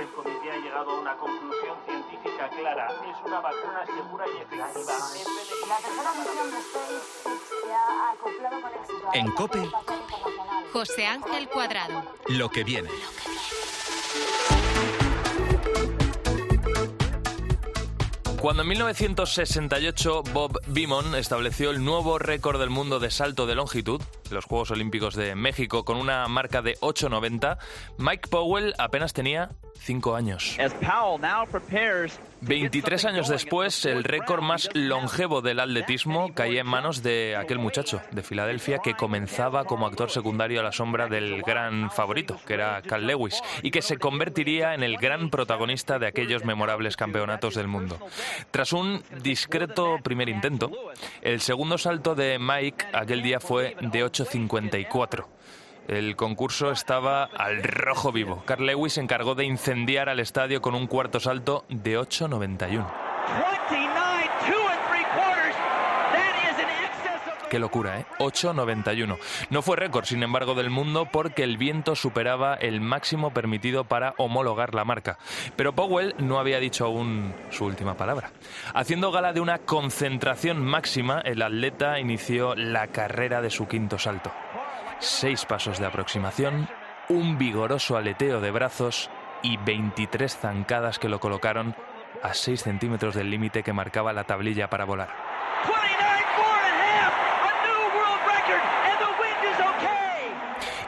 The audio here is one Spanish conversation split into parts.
el comité ha llegado a una conclusión científica clara. Es una vacuna segura y efectiva. La tercera misión de SpaceX se ha acoplado con éxito. En COPE, José Ángel Cuadrado. Lo que viene. Cuando en 1968 Bob Beamon estableció el nuevo récord del mundo de salto de longitud, los Juegos Olímpicos de México, con una marca de 8.90, Mike Powell apenas tenía 5 años. 23 años después, el récord más longevo del atletismo caía en manos de aquel muchacho de Filadelfia que comenzaba como actor secundario a la sombra del gran favorito, que era Cal Lewis, y que se convertiría en el gran protagonista de aquellos memorables campeonatos del mundo. Tras un discreto primer intento, el segundo salto de Mike aquel día fue de 8.54. El concurso estaba al rojo vivo. Carl Lewis se encargó de incendiar al estadio con un cuarto salto de 8.91. Qué locura, ¿eh? 8.91. No fue récord, sin embargo, del mundo porque el viento superaba el máximo permitido para homologar la marca. Pero Powell no había dicho aún su última palabra. Haciendo gala de una concentración máxima, el atleta inició la carrera de su quinto salto seis pasos de aproximación, un vigoroso aleteo de brazos y 23 zancadas que lo colocaron a 6 centímetros del límite que marcaba la tablilla para volar.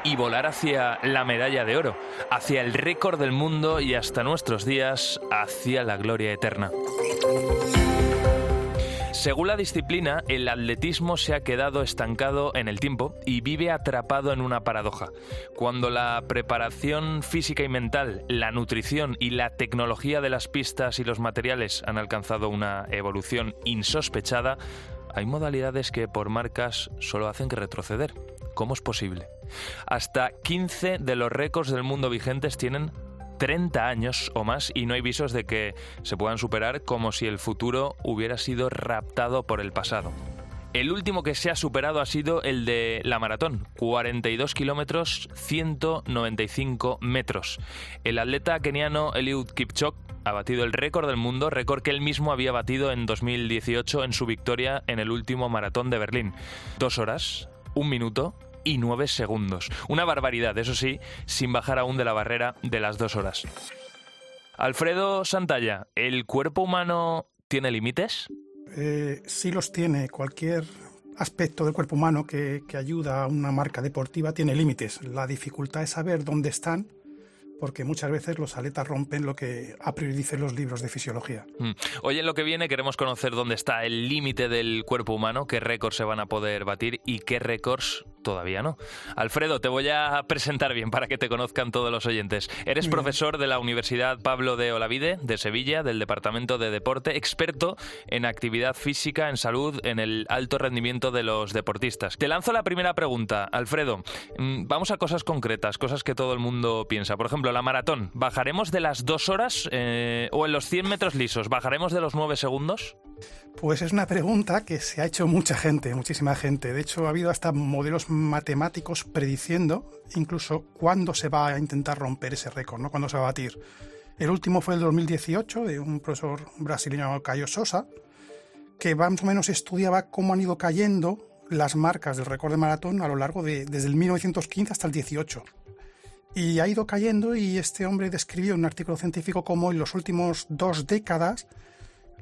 Y volar hacia la medalla de oro, hacia el récord del mundo y hasta nuestros días, hacia la gloria eterna. Según la disciplina, el atletismo se ha quedado estancado en el tiempo y vive atrapado en una paradoja. Cuando la preparación física y mental, la nutrición y la tecnología de las pistas y los materiales han alcanzado una evolución insospechada, hay modalidades que por marcas solo hacen que retroceder. ¿Cómo es posible? Hasta 15 de los récords del mundo vigentes tienen 30 años o más y no hay visos de que se puedan superar como si el futuro hubiera sido raptado por el pasado. El último que se ha superado ha sido el de la maratón, 42 kilómetros, 195 metros. El atleta keniano Eliud Kipchoge ha batido el récord del mundo, récord que él mismo había batido en 2018 en su victoria en el último maratón de Berlín. Dos horas, un minuto y 9 segundos. Una barbaridad, eso sí, sin bajar aún de la barrera de las dos horas. Alfredo Santalla, ¿el cuerpo humano tiene límites? Eh, sí los tiene. Cualquier aspecto del cuerpo humano que, que ayuda a una marca deportiva tiene límites. La dificultad es saber dónde están porque muchas veces los aletas rompen lo que a priori dicen los libros de fisiología. Mm. Hoy en lo que viene queremos conocer dónde está el límite del cuerpo humano, qué récords se van a poder batir y qué récords todavía no. Alfredo, te voy a presentar bien para que te conozcan todos los oyentes. Eres profesor de la Universidad Pablo de Olavide de Sevilla, del Departamento de Deporte, experto en actividad física, en salud, en el alto rendimiento de los deportistas. Te lanzo la primera pregunta, Alfredo. Mm, vamos a cosas concretas, cosas que todo el mundo piensa. Por ejemplo, la maratón. ¿Bajaremos de las dos horas eh, o en los 100 metros lisos? ¿Bajaremos de los 9 segundos? Pues es una pregunta que se ha hecho mucha gente, muchísima gente. De hecho, ha habido hasta modelos matemáticos prediciendo incluso cuándo se va a intentar romper ese récord, ¿no? Cuándo se va a batir. El último fue el 2018 de un profesor brasileño Cayo Sosa, que más o menos estudiaba cómo han ido cayendo las marcas del récord de maratón a lo largo de desde el 1915 hasta el 18. Y ha ido cayendo y este hombre describió en un artículo científico como en los últimos dos décadas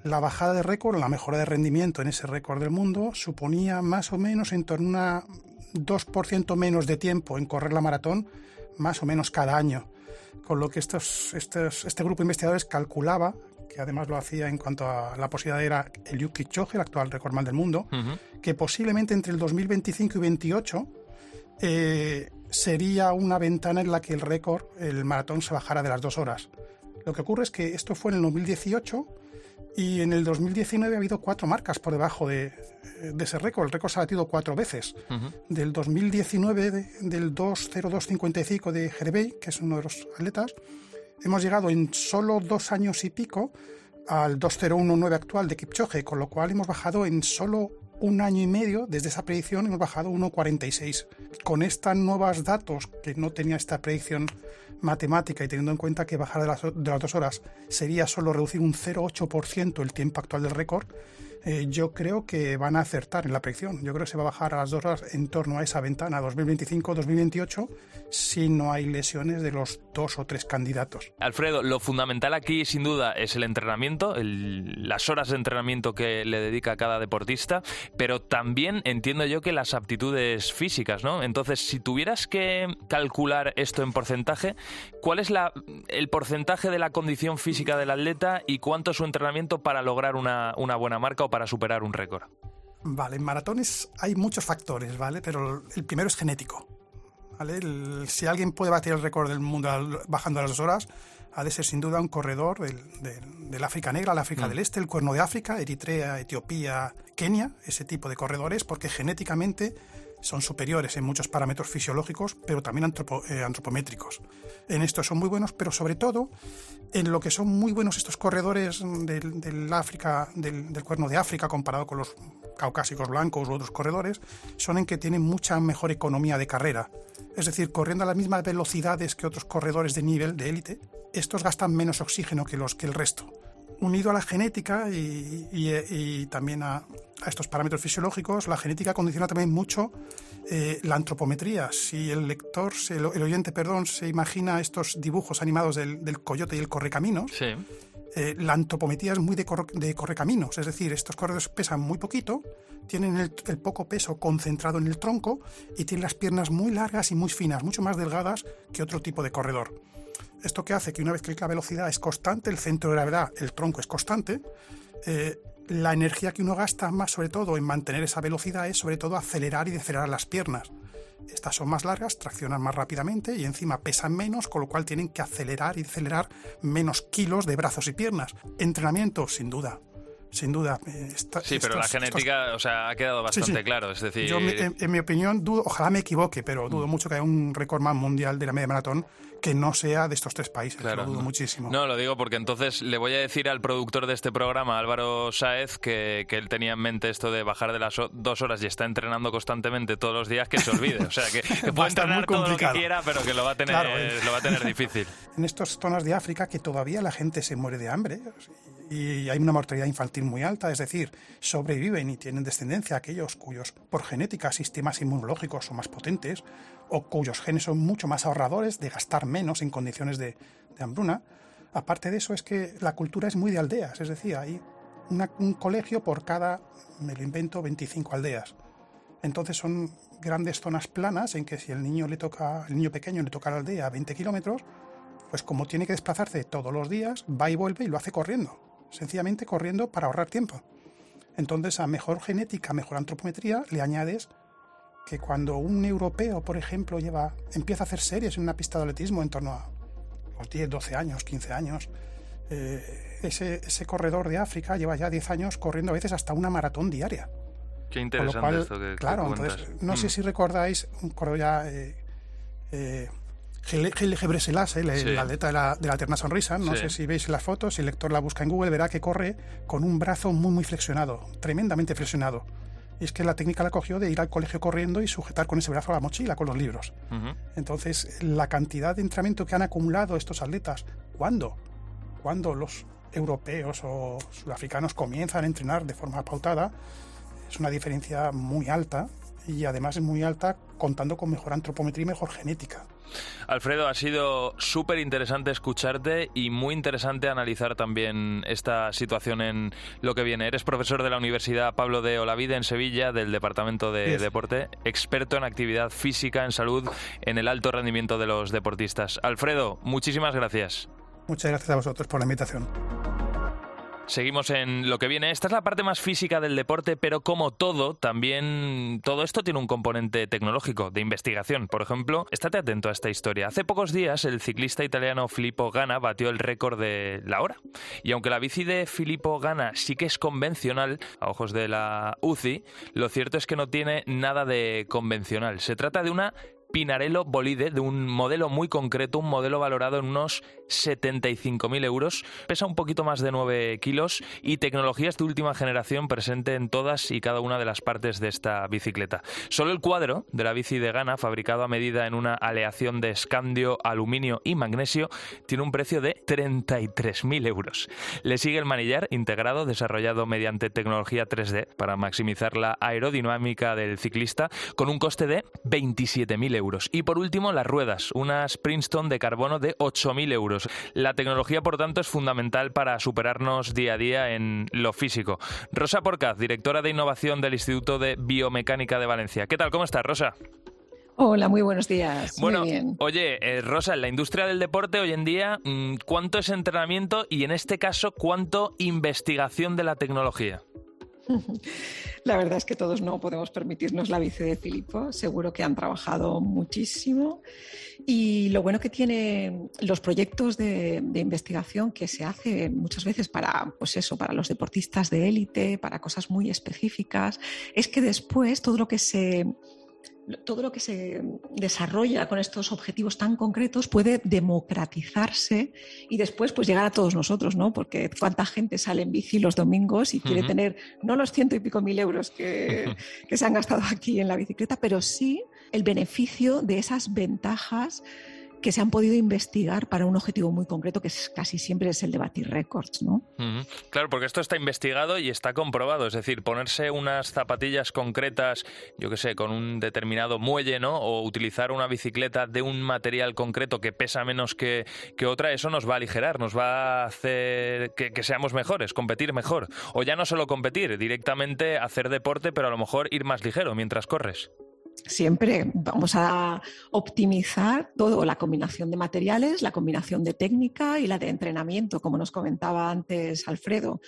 la bajada de récord, la mejora de rendimiento en ese récord del mundo suponía más o menos en torno a 2% menos de tiempo en correr la maratón, más o menos cada año. Con lo que estos, estos, este grupo de investigadores calculaba, que además lo hacía en cuanto a la posibilidad era el Yuki Choge, el actual recordman del mundo, que posiblemente entre el 2025 y 2028 eh, sería una ventana en la que el récord, el maratón, se bajara de las dos horas. Lo que ocurre es que esto fue en el 2018 y en el 2019 ha habido cuatro marcas por debajo de, ese récord. El récord se ha batido cuatro veces. Del 2019, del 2.02.55 de Jerbey, que es uno de los atletas, hemos llegado en solo dos años y pico al 2.01.9 actual de Kipchoge, con lo cual hemos bajado en solo un año y medio desde esa predicción hemos bajado 1,46. Con estos nuevos datos, que no tenía esta predicción matemática y teniendo en cuenta que bajar de las, de las dos horas sería solo reducir un 0,8% el tiempo actual del récord, eh, yo creo que van a acertar en la predicción. Yo creo que se va a bajar a las dos horas en torno a esa ventana 2025-2028 si no hay lesiones de los dos o tres candidatos. Alfredo, lo fundamental aquí sin duda es el entrenamiento, las horas de entrenamiento que le dedica cada deportista, pero también entiendo yo que las aptitudes físicas, ¿no? Entonces, si tuvieras que calcular esto en porcentaje, ¿cuál es la, el porcentaje de la condición física del atleta y cuánto es su entrenamiento para lograr una, una buena marca para superar un récord? Vale, en maratones hay muchos factores, ¿vale? Pero el primero es genético. ¿vale? si alguien puede batir el récord del mundo bajando a las dos horas, ha de ser sin duda un corredor del, del, África Negra, el África mm. del Este, el Cuerno de África, Eritrea, Etiopía, Kenia, ese tipo de corredores, porque genéticamente son superiores en muchos parámetros fisiológicos, pero también eh, antropométricos. En esto son muy buenos, pero sobre todo en lo que son muy buenos estos corredores del, África, del, cuerno de África comparado con los caucásicos blancos u otros corredores, son en que tienen mucha mejor economía de carrera. Es decir, corriendo a las mismas velocidades que otros corredores de nivel, de élite, estos gastan menos oxígeno que, los, que el resto unido a la genética y, también a, estos parámetros fisiológicos, la genética condiciona también mucho eh, la antropometría. Si el lector, el, oyente, perdón, se imagina estos dibujos animados del, coyote y el correcaminos, eh, la antropometría es muy de, correcaminos, es decir, estos corredores pesan muy poquito, tienen el, el, poco peso concentrado en el tronco y tienen las piernas muy largas y muy finas, mucho más delgadas que otro tipo de corredor. Esto que hace que una vez que la velocidad es constante, el centro de gravedad, el tronco es constante, eh, la energía que uno gasta más sobre todo en mantener esa velocidad es sobre todo acelerar y decelerar las piernas. Estas son más largas, traccionan más rápidamente y encima pesan menos, con lo cual tienen que acelerar y decelerar menos kilos de brazos y piernas. Entrenamiento, sin duda, sin duda. Eh, sí, pero la genética, o sea, ha quedado bastante claro. Es decir, yo, en, mi opinión, dudo, ojalá me equivoque, pero dudo mm. mucho que haya un récord más mundial de la media maratón que no sea de estos tres países. Lo dudo muchísimo. No, lo digo porque entonces le voy a decir al productor de este programa, Álvaro Saez, que, que él tenía en mente esto de bajar de las dos horas y está entrenando constantemente todos los días, que se olvide. O sea, que, puede entrenar todo lo que quiera, pero que lo va a tener, lo va a tener difícil. en estas zonas de África que todavía la gente se muere de hambre y hay una mortalidad infantil muy alta, es decir, sobreviven y tienen descendencia aquellos cuyos por genética sistemas inmunológicos son más potentes o cuyos genes son mucho más ahorradores de gastar menos en condiciones de, hambruna. Aparte de eso es que la cultura es muy de aldeas, es decir, hay un colegio por cada, me lo invento, 25 aldeas. Entonces son grandes zonas planas en que si el niño le toca, el niño pequeño le toca la aldea a 20 kilómetros, pues como tiene que desplazarse todos los días, va y vuelve y lo hace corriendo sencillamente corriendo para ahorrar tiempo. Entonces, a mejor genética, mejor antropometría, le añades que cuando un europeo, por ejemplo, lleva, empieza a hacer series en una pista de atletismo en torno a los 10, 12 años, 15 años, eh, ese, ese, corredor de África lleva ya 10 años corriendo a veces hasta una maratón diaria. Qué interesante esto que Claro, entonces, no sé mm. si recordáis un corredor ya... Eh, eh, Gele Gebreselassie, el, atleta de la, de la Eterna Sonrisa, no sé si veis las fotos, si el lector la busca en Google, verá que corre con un brazo muy, muy flexionado, tremendamente flexionado. Y es que la técnica la cogió de ir al colegio corriendo y sujetar con ese brazo la mochila con los libros. Entonces, la cantidad de entrenamiento que han acumulado estos atletas, ¿cuándo? Cuando los europeos o sudafricanos comienzan a entrenar de forma pautada, es una diferencia muy alta y además es muy alta contando con mejor antropometría y mejor genética. Alfredo, ha sido súper interesante escucharte y muy interesante analizar también esta situación en lo que viene. Eres profesor de la Universidad Pablo de Olavide en Sevilla, del Departamento de Deporte, experto en actividad física, en salud, en el alto rendimiento de los deportistas. Alfredo, muchísimas gracias. Muchas gracias a vosotros por la invitación. Seguimos en lo que viene. Esta es la parte más física del deporte, pero como todo, también todo esto tiene un componente tecnológico, de investigación. Por ejemplo, estate atento a esta historia. Hace pocos días, el ciclista italiano Filippo Ganna batió el récord de la hora. Y aunque la bici de Filippo Ganna sí que es convencional, a ojos de la UCI, lo cierto es que no tiene nada de convencional. Se trata de una Pinarello Bolide de un modelo muy concreto, un modelo valorado en unos 75.000 euros. Pesa un poquito más de 9 kilos y tecnologías de última generación presente en todas y cada una de las partes de esta bicicleta. Solo el cuadro de la bici de Gana, fabricado a medida en una aleación de escandio, aluminio y magnesio, tiene un precio de 33.000 euros. Le sigue el manillar integrado desarrollado mediante tecnología 3D para maximizar la aerodinámica del ciclista con un coste de 27.000 euros y por último, las ruedas, unas Princeton de carbono de 8.000 euros. La tecnología, por tanto, es fundamental para superarnos día a día en lo físico. Rosa Porcaz, directora de innovación del Instituto de Biomecánica de Valencia. ¿Qué tal? ¿Cómo estás, Rosa? Hola, muy buenos días. Bueno, muy bien. oye, eh, Rosa, en la industria del deporte hoy en día, mm, ¿cuánto es entrenamiento y en este caso, cuánto investigación de la tecnología? La verdad es que todos no podemos permitirnos la bici de Filipo. Seguro que han trabajado muchísimo. Y lo bueno que tienen los proyectos de, investigación que se hacen muchas veces para, pues eso, para los deportistas de élite, para cosas muy específicas, es que después todo lo que se todo lo que se desarrolla con estos objetivos tan concretos puede democratizarse y después pues llegar a todos nosotros, ¿no? Porque cuánta gente sale en bici los domingos y quiere tener no los ciento y pico mil euros que, que se han gastado aquí en la bicicleta, pero sí el beneficio de esas ventajas que se han podido investigar para un objetivo muy concreto, que es, casi siempre es el de batir récords, ¿no? Claro, porque esto está investigado y está comprobado, es decir, ponerse unas zapatillas concretas, yo qué sé, con un determinado muelle, ¿no? O utilizar una bicicleta de un material concreto que pesa menos que, que otra, eso nos va a aligerar, nos va a hacer que, que seamos mejores, competir mejor. O ya no solo competir, directamente hacer deporte, pero a lo mejor ir más ligero mientras corres siempre vamos a optimizar todo, la combinación de materiales, la combinación de técnica y la de entrenamiento, como nos comentaba antes Alfredo.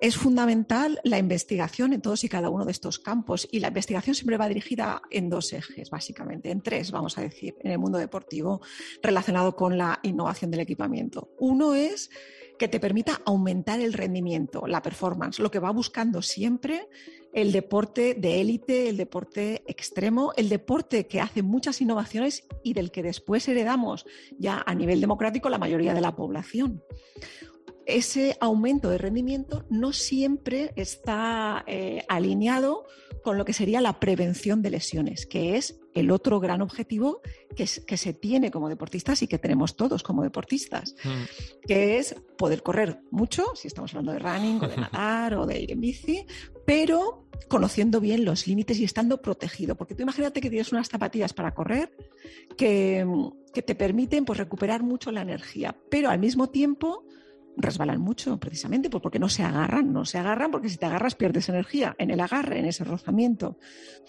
Es fundamental la investigación en todos y cada uno de estos campos y la investigación siempre va dirigida en dos ejes, básicamente, en tres, vamos a decir, en el mundo deportivo relacionado con la innovación del equipamiento. Uno es que te permita aumentar el rendimiento, la performance. Lo que va buscando siempre el deporte de élite, el deporte extremo, el deporte que hace muchas innovaciones y del que después heredamos ya a nivel democrático la mayoría de la población. Ese aumento de rendimiento no siempre está eh, alineado con lo que sería la prevención de lesiones, que es el otro gran objetivo que, se tiene como deportistas y que tenemos todos como deportistas, mm. que es poder correr mucho, si estamos hablando de running o de nadar o de ir en bici, pero conociendo bien los límites y estando protegido. Porque tú imagínate que tienes unas zapatillas para correr que, que te permiten pues, recuperar mucho la energía, pero al mismo tiempo resbalan mucho, precisamente, pues porque no se agarran, no se agarran porque si te agarras pierdes energía en el agarre, en ese rozamiento.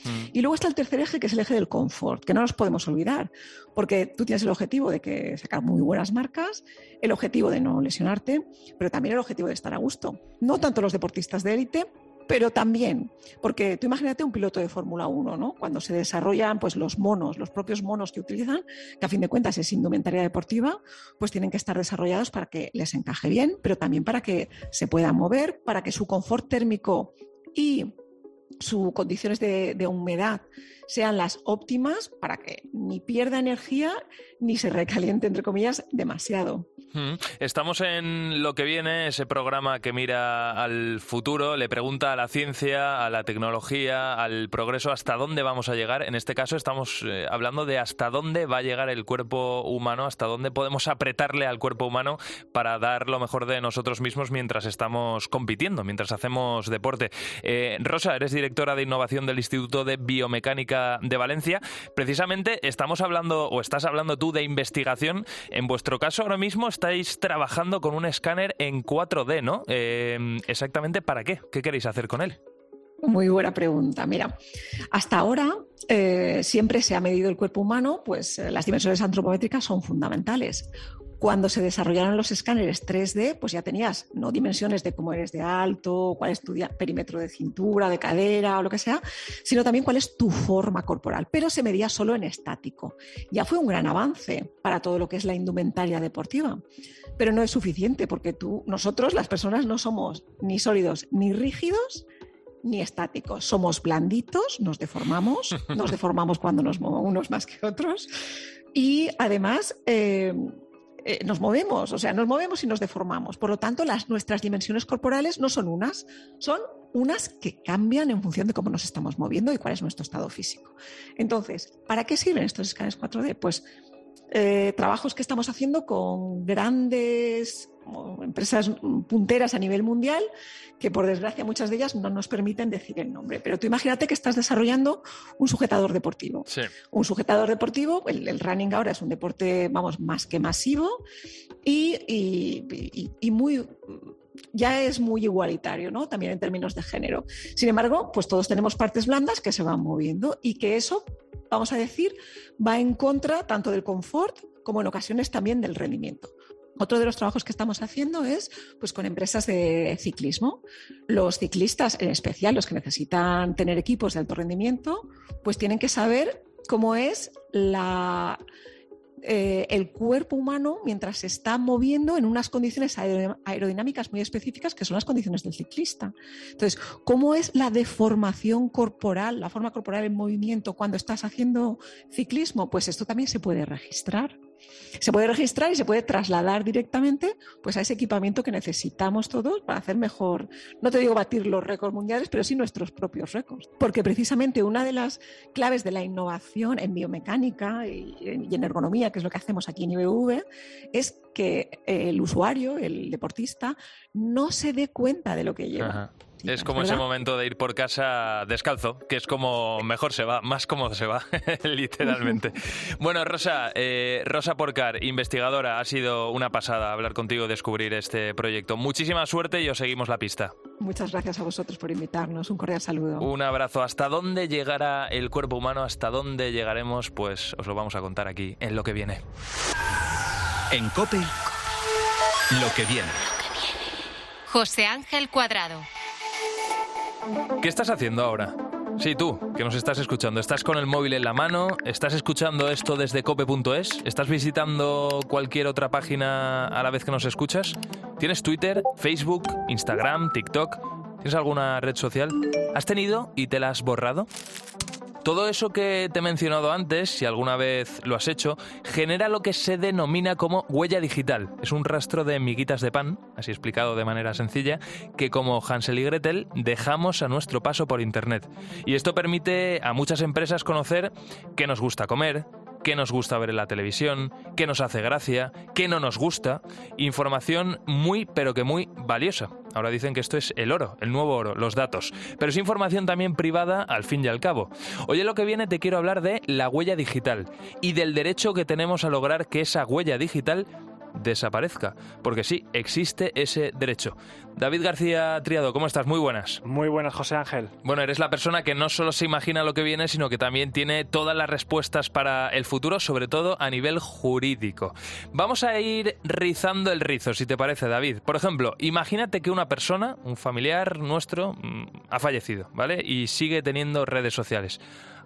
Mm. Y luego está el tercer eje, que es el eje del confort, que no nos podemos olvidar, porque tú tienes el objetivo de que sacar muy buenas marcas, el objetivo de no lesionarte, pero también el objetivo de estar a gusto. No tanto los deportistas de élite, pero también, porque tú imagínate un piloto de Fórmula 1, ¿no? Cuando se desarrollan pues, los monos, los propios monos que utilizan, que a fin de cuentas es indumentaria deportiva, pues tienen que estar desarrollados para que les encaje bien, pero también para que se puedan mover, para que su confort térmico y sus condiciones de, humedad sean las óptimas para que ni pierda energía ni se recaliente, entre comillas, demasiado. Estamos en lo que viene, ese programa que mira al futuro, le pregunta a la ciencia, a la tecnología, al progreso, hasta dónde vamos a llegar. En este caso estamos eh, hablando de hasta dónde va a llegar el cuerpo humano, hasta dónde podemos apretarle al cuerpo humano para dar lo mejor de nosotros mismos mientras estamos compitiendo, mientras hacemos deporte. Eh, Rosa, eres directora de innovación del Instituto de Biomecánica de Valencia. Precisamente estamos hablando, o estás hablando tú de investigación. En vuestro caso ahora mismo estáis trabajando con un escáner en 4D, ¿no? Eh, exactamente para qué? ¿Qué queréis hacer con él? Muy buena pregunta. Mira, hasta ahora eh, siempre se ha medido el cuerpo humano, pues eh, las dimensiones antropométricas son fundamentales. Cuando se desarrollaron los escáneres 3D, pues ya tenías no dimensiones de cómo eres de alto, cuál es tu perímetro de cintura, de cadera o lo que sea, sino también cuál es tu forma corporal. Pero se medía solo en estático. Ya fue un gran avance para todo lo que es la indumentaria deportiva. Pero no es suficiente porque tú, nosotros, las personas, no somos ni sólidos ni rígidos ni estáticos. Somos blanditos, nos deformamos, nos deformamos cuando nos movemos unos más que otros. Y además, eh, eh, nos movemos, o sea, nos movemos y nos deformamos. Por lo tanto, las, nuestras dimensiones corporales no son unas, son unas que cambian en función de cómo nos estamos moviendo y cuál es nuestro estado físico. Entonces, ¿para qué sirven estos escáneres 4D? Pues eh, trabajos que estamos haciendo con grandes empresas punteras a nivel mundial que por desgracia muchas de ellas no nos permiten decir el nombre. Pero tú imagínate que estás desarrollando un sujetador deportivo. Un sujetador deportivo, el, running ahora es un deporte, vamos, más que masivo y, y muy ya es muy igualitario, ¿no? También en términos de género. Sin embargo, pues todos tenemos partes blandas que se van moviendo y que eso vamos a decir, va en contra tanto del confort como en ocasiones también del rendimiento. Otro de los trabajos que estamos haciendo es pues, con empresas de ciclismo. Los ciclistas, en especial los que necesitan tener equipos de alto rendimiento, pues tienen que saber cómo es la, eh, el cuerpo humano mientras se está moviendo en unas condiciones aerodinámicas muy específicas que son las condiciones del ciclista. Entonces, ¿cómo es la deformación corporal, la forma corporal en movimiento cuando estás haciendo ciclismo? Pues esto también se puede registrar. Se puede registrar y se puede trasladar directamente pues, a ese equipamiento que necesitamos todos para hacer mejor, no te digo batir los récords mundiales, pero sí nuestros propios récords. Porque precisamente una de las claves de la innovación en biomecánica y, en ergonomía, que es lo que hacemos aquí en IBV, es que el usuario, el deportista, no se dé cuenta de lo que lleva. Es como ese momento de ir por casa descalzo, que es como mejor se va, más cómodo se va, literalmente. bueno, Rosa, eh, Rosa Porcar, investigadora, ha sido una pasada hablar contigo, descubrir este proyecto. Muchísima suerte y os seguimos la pista. Muchas gracias a vosotros por invitarnos. Un cordial saludo. Un abrazo. ¿Hasta dónde llegará el cuerpo humano? ¿Hasta dónde llegaremos? Pues os lo vamos a contar aquí en lo que viene. En COPE, lo que viene. José Ángel Cuadrado. ¿Qué estás haciendo ahora? Sí, tú, que nos estás escuchando. ¿Estás con el móvil en la mano? ¿Estás escuchando esto desde cope.es? ¿Estás visitando cualquier otra página a la vez que nos escuchas? ¿Tienes Twitter, Facebook, Instagram, TikTok? ¿Tienes alguna red social? ¿Has tenido y te la has borrado? Todo eso que te he mencionado antes, si alguna vez lo has hecho, genera lo que se denomina como huella digital. Es un rastro de miguitas de pan, así explicado de manera sencilla, que como Hansel y Gretel dejamos a nuestro paso por Internet. Y esto permite a muchas empresas conocer qué nos gusta comer, qué nos gusta ver en la televisión, qué nos hace gracia, qué no nos gusta. Información muy, pero que muy valiosa. Ahora dicen que esto es el oro, el nuevo oro, los datos. Pero es información también privada al fin y al cabo. Hoy en lo que viene te quiero hablar de la huella digital y del derecho que tenemos a lograr que esa huella digital desaparezca. Porque sí, existe ese derecho. David García Triado, ¿cómo estás? Muy buenas. Muy buenas, José Ángel. Bueno, eres la persona que no solo se imagina lo que viene, sino que también tiene todas las respuestas para el futuro, sobre todo a nivel jurídico. Vamos a ir rizando el rizo, si te parece, David. Por ejemplo, imagínate que una persona, un familiar nuestro, mm, ha fallecido, ¿vale? Y sigue teniendo redes sociales.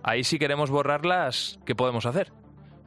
Ahí si queremos borrarlas, ¿qué podemos hacer?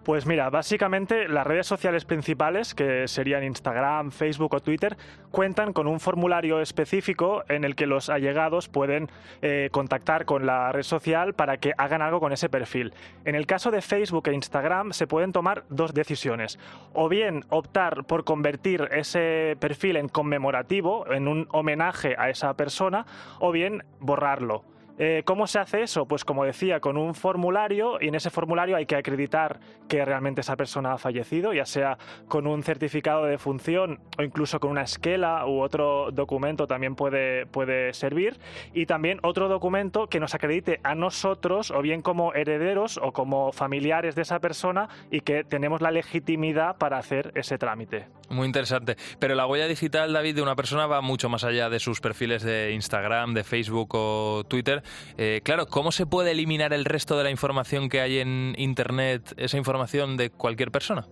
Pues mira, básicamente las redes sociales principales, que serían Instagram, Facebook o Twitter, cuentan con un formulario específico en el que los allegados pueden eh, contactar con la red social para que hagan algo con ese perfil. En el caso de Facebook e Instagram se pueden tomar dos decisiones. O bien optar por convertir ese perfil en conmemorativo, en un homenaje a esa persona, o bien borrarlo. Eh, ¿Cómo se hace eso? Pues como decía, con un formulario y en ese formulario hay que acreditar que realmente esa persona ha fallecido, ya sea con un certificado de función o incluso con una esquela u otro documento también puede, puede servir. Y también otro documento que nos acredite a nosotros o bien como herederos o como familiares de esa persona y que tenemos la legitimidad para hacer ese trámite. Muy interesante. Pero la huella digital, David, de una persona va mucho más allá de sus perfiles de Instagram, de Facebook o Twitter. Eh, claro, ¿cómo se puede eliminar el resto de la información que hay en Internet, esa información de cualquier persona?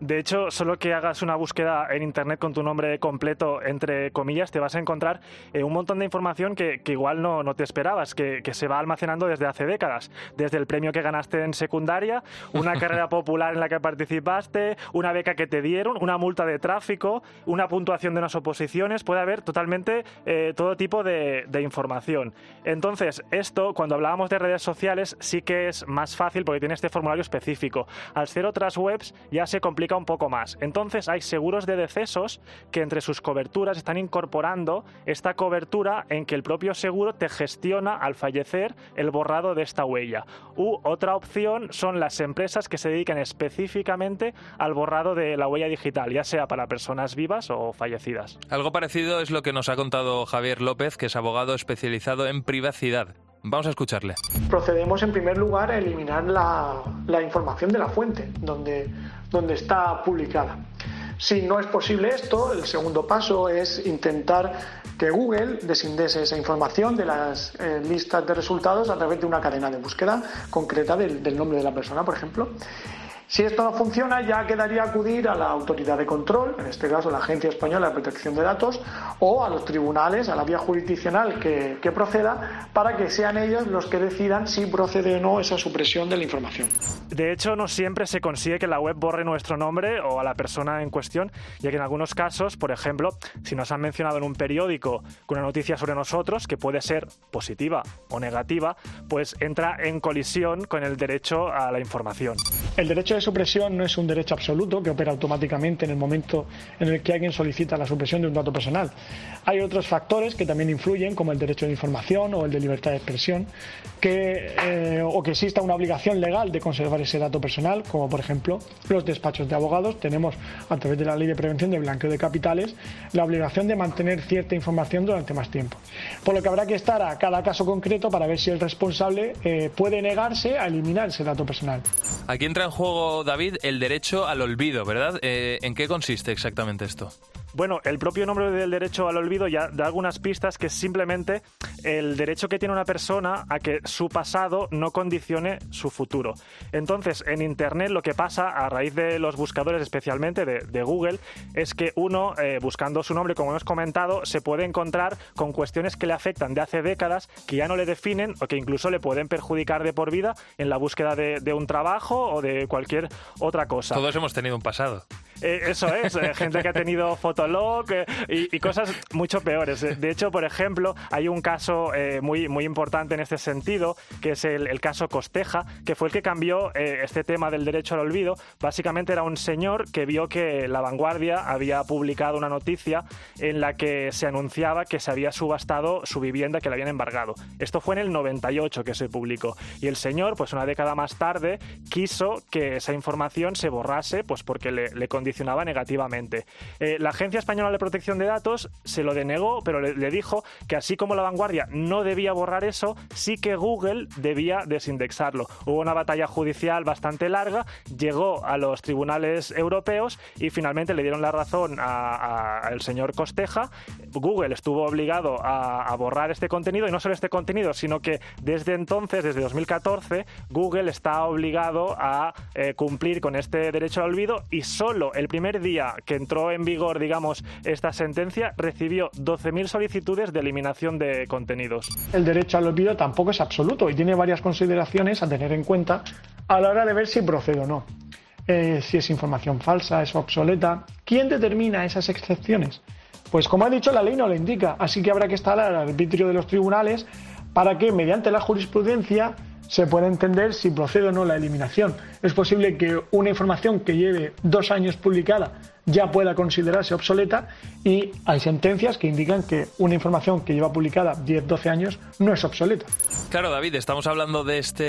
De hecho, solo que hagas una búsqueda en Internet con tu nombre completo, entre comillas, te vas a encontrar eh, un montón de información que, igual no, no, te esperabas, que, se va almacenando desde hace décadas. Desde el premio que ganaste en secundaria, una carrera popular en la que participaste, una beca que te dieron, una multa de tráfico, una puntuación de unas oposiciones, puede haber totalmente eh, todo tipo de, de información. Entonces, esto, cuando hablábamos de redes sociales, sí que es más fácil porque tiene este formulario específico. Al ser otras webs ya se complica un poco más. Entonces hay seguros de decesos que entre sus coberturas están incorporando esta cobertura en que el propio seguro te gestiona al fallecer el borrado de esta huella. U otra opción son las empresas que se dedican específicamente al borrado de la huella digital, ya sea para personas vivas o fallecidas. Algo parecido es lo que nos ha contado Javier López, que es abogado especializado en privacidad. Vamos a escucharle. Procedemos en primer lugar a eliminar la, la información de la fuente, donde donde está publicada. Si no es posible esto, el segundo paso es intentar que Google desindese esa información de las eh, listas de resultados a través de una cadena de búsqueda concreta del nombre de la persona, por ejemplo. Si esto no funciona, ya quedaría acudir a la autoridad de control, en este caso la Agencia Española de Protección de Datos, o a los tribunales, a la vía jurisdiccional que, que proceda, para que sean ellos los que decidan si procede o no esa supresión de la información. De hecho, no siempre se consigue que la web borre nuestro nombre o a la persona en cuestión, ya que en algunos casos, por ejemplo, si nos han mencionado en un periódico con una noticia sobre nosotros, que puede ser positiva o negativa, pues entra en colisión con el derecho a la información. El derecho de supresión no es un derecho absoluto que opera automáticamente en el momento en el que alguien solicita la supresión de un dato personal. Hay otros factores que también influyen, como el derecho de información o el de libertad de expresión, que, eh, o que exista una obligación legal de conservar ese dato personal, como por ejemplo los despachos de abogados. Tenemos, a través de la Ley de Prevención del Blanqueo de Capitales, la obligación de mantener cierta información durante más tiempo. Por lo que habrá que estar a cada caso concreto para ver si el responsable eh, puede negarse a eliminar ese dato personal. Aquí entra en juego, David, el derecho al olvido, ¿verdad? Eh, ¿En qué consiste exactamente esto? Bueno, el propio nombre del derecho al olvido ya da algunas pistas que es simplemente el derecho que tiene una persona a que su pasado no condicione su futuro. Entonces, en Internet lo que pasa a raíz de los buscadores, especialmente de, Google, es que uno, eh, buscando su nombre, como hemos comentado, se puede encontrar con cuestiones que le afectan de hace décadas, que ya no le definen o que incluso le pueden perjudicar de por vida en la búsqueda de, de un trabajo o de cualquier otra cosa. Todos hemos tenido un pasado. Eh, eso es, eh, gente que ha tenido Fotolog eh, y, cosas mucho peores. De hecho, por ejemplo, hay un caso muy, muy importante en este sentido, que es el, caso Costeja, que fue el que cambió este tema del derecho al olvido. Básicamente era un señor que vio que La Vanguardia había publicado una noticia en la que se anunciaba que se había subastado su vivienda, que la habían embargado. Esto fue en el 98 que se publicó. Y el señor, pues una década más tarde, quiso que esa información se borrase, pues porque le, le condicionaba negativamente. Eh, la Agencia Española de Protección de Datos se lo denegó, pero le, dijo que así como la vanguardia no debía borrar eso, sí que Google debía desindexarlo. Hubo una batalla judicial bastante larga, llegó a los tribunales europeos y finalmente le dieron la razón al señor Costeja. Google estuvo obligado a, borrar este contenido y no solo este contenido, sino que desde entonces, desde 2014, Google está obligado a eh, cumplir con este derecho al olvido y solo el primer día que entró en vigor, digamos, esta sentencia, recibió 12.000 solicitudes de eliminación de contenidos. El derecho al olvido tampoco es absoluto y tiene varias consideraciones a tener en cuenta a la hora de ver si procede o no. eh, si es información falsa, es obsoleta. ¿Quién determina esas excepciones? Pues como ha dicho, la ley no lo indica, así que habrá que estar al arbitrio de los tribunales para que mediante la jurisprudencia se pueda entender si procede o no la eliminación. Es posible que una información que lleve dos años publicada ya pueda considerarse obsoleta y hay sentencias que indican que una información que lleva publicada 10-12 años no es obsoleta. Claro, David, estamos hablando de este,